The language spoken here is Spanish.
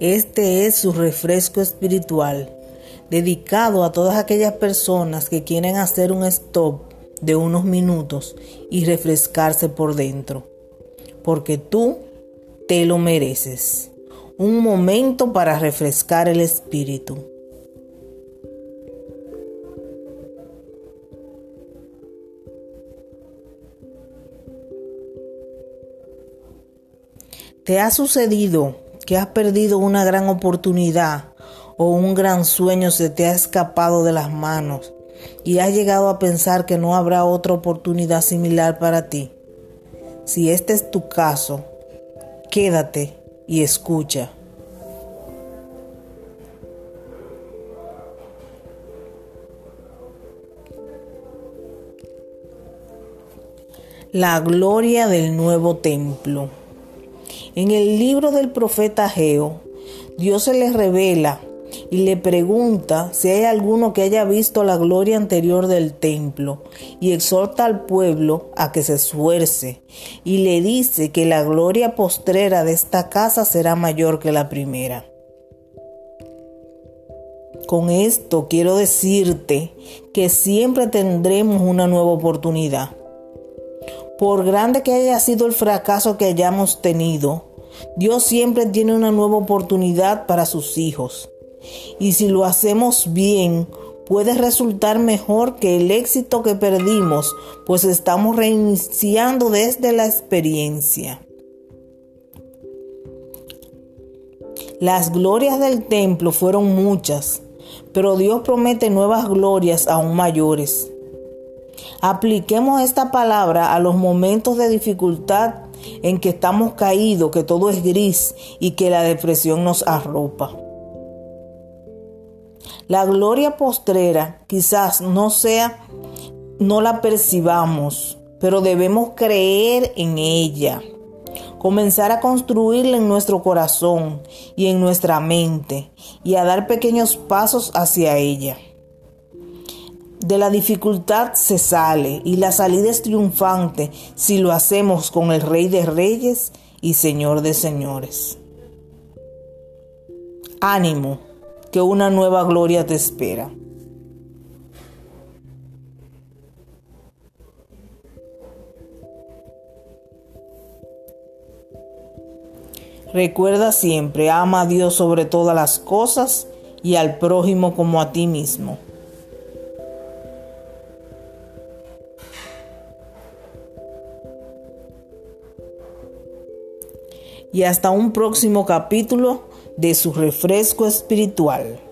Este es su refresco espiritual, dedicado a todas aquellas personas que quieren hacer un stop de unos minutos y refrescarse por dentro, porque tú te lo mereces. Un momento para refrescar el espíritu. ¿Te ha sucedido que has perdido una gran oportunidad o un gran sueño se te ha escapado de las manos y has llegado a pensar que no habrá otra oportunidad similar para ti. Si este es tu caso, quédate y escucha. La gloria del nuevo templo. En el libro del profeta Geo, Dios se le revela y le pregunta si hay alguno que haya visto la gloria anterior del templo y exhorta al pueblo a que se esfuerce y le dice que la gloria postrera de esta casa será mayor que la primera. Con esto quiero decirte que siempre tendremos una nueva oportunidad. Por grande que haya sido el fracaso que hayamos tenido, Dios siempre tiene una nueva oportunidad para sus hijos. Y si lo hacemos bien, puede resultar mejor que el éxito que perdimos, pues estamos reiniciando desde la experiencia. Las glorias del templo fueron muchas, pero Dios promete nuevas glorias aún mayores. Apliquemos esta palabra a los momentos de dificultad en que estamos caídos, que todo es gris y que la depresión nos arropa. La gloria postrera quizás no sea, no la percibamos, pero debemos creer en ella. Comenzar a construirla en nuestro corazón y en nuestra mente y a dar pequeños pasos hacia ella. De la dificultad se sale y la salida es triunfante si lo hacemos con el Rey de Reyes y Señor de Señores. Ánimo que una nueva gloria te espera. Recuerda siempre, ama a Dios sobre todas las cosas y al prójimo como a ti mismo. Y hasta un próximo capítulo de su refresco espiritual.